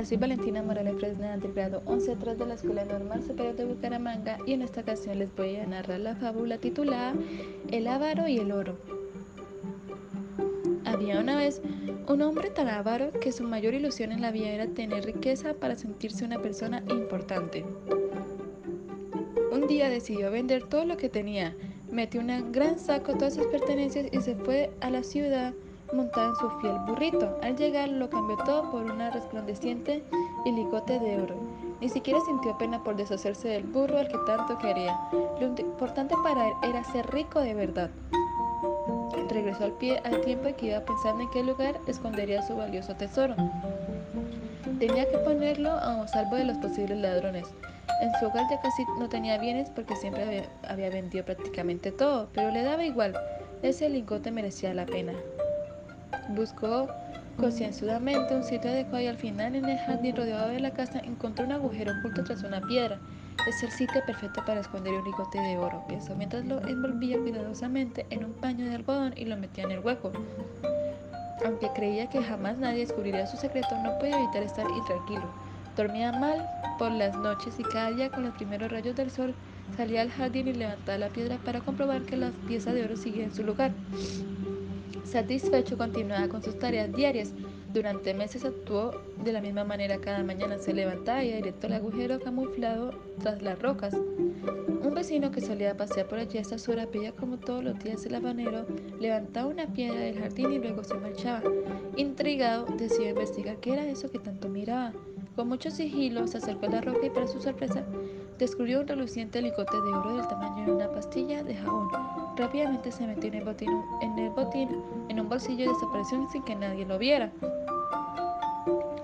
Hola, soy Valentina Morales Fresneda del grado 11 atrás de la Escuela Normal Superior de Bucaramanga y en esta ocasión les voy a narrar la fábula titulada El avaro y el oro. Había una vez un hombre tan avaro que su mayor ilusión en la vida era tener riqueza para sentirse una persona importante. Un día decidió vender todo lo que tenía, metió un gran saco todas sus pertenencias y se fue a la ciudad montada en su fiel burrito. Al llegar lo cambió todo por una resplandeciente y ligote de oro. Ni siquiera sintió pena por deshacerse del burro al que tanto quería. Lo importante para él era ser rico de verdad. Regresó al pie al tiempo que iba pensando en qué lugar escondería su valioso tesoro. Tenía que ponerlo a salvo de los posibles ladrones. En su hogar ya casi no tenía bienes porque siempre había, había vendido prácticamente todo, pero le daba igual. Ese lingote merecía la pena. Buscó concienzudamente un sitio adecuado y al final en el jardín rodeado de la casa encontró un agujero oculto tras una piedra. Es el sitio perfecto para esconder un lingote de oro, pensó mientras lo envolvía cuidadosamente en un paño de algodón y lo metía en el hueco. Aunque creía que jamás nadie descubriría su secreto, no podía evitar estar intranquilo. Dormía mal por las noches y cada día con los primeros rayos del sol salía al jardín y levantaba la piedra para comprobar que la pieza de oro seguía en su lugar. Satisfecho continuaba con sus tareas diarias. Durante meses actuó de la misma manera cada mañana. Se levantaba y directo al agujero camuflado tras las rocas. Un vecino que solía pasear por allí a estas horas veía como todos los días el habanero levantaba una piedra del jardín y luego se marchaba. Intrigado, decidió investigar qué era eso que tanto miraba. Con mucho sigilo se acercó a la roca y para su sorpresa descubrió un reluciente licote de oro del tamaño de una pastilla de jabón. Rápidamente se metió en el botín, en, el botín, en un bolsillo y desapareció sin que nadie lo viera.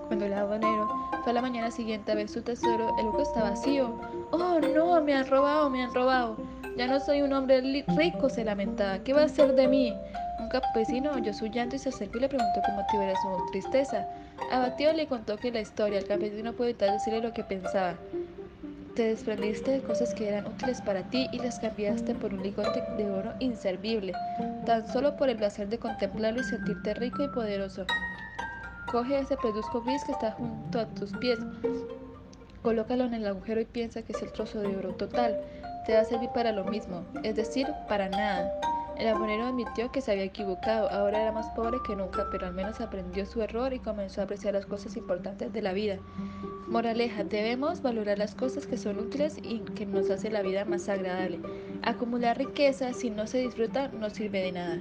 Cuando el habanero fue a la mañana siguiente a ver su tesoro, el hueco estaba vacío. ¡Oh, no! Me han robado, me han robado. Ya no soy un hombre rico, se lamentaba. ¿Qué va a hacer de mí? Un campesino oyó su llanto y se acercó y le preguntó qué motivo su tristeza. Abatido le contó que la historia, el campesino no pudo evitar decirle lo que pensaba. Te desprendiste de cosas que eran útiles para ti y las cambiaste por un ligote de oro inservible, tan solo por el placer de contemplarlo y sentirte rico y poderoso. Coge ese pedusco gris que está junto a tus pies, colócalo en el agujero y piensa que es el trozo de oro total. Te va a servir para lo mismo, es decir, para nada. El abonero admitió que se había equivocado, ahora era más pobre que nunca, pero al menos aprendió su error y comenzó a apreciar las cosas importantes de la vida. Moraleja, debemos valorar las cosas que son útiles y que nos hacen la vida más agradable. Acumular riqueza si no se disfruta no sirve de nada.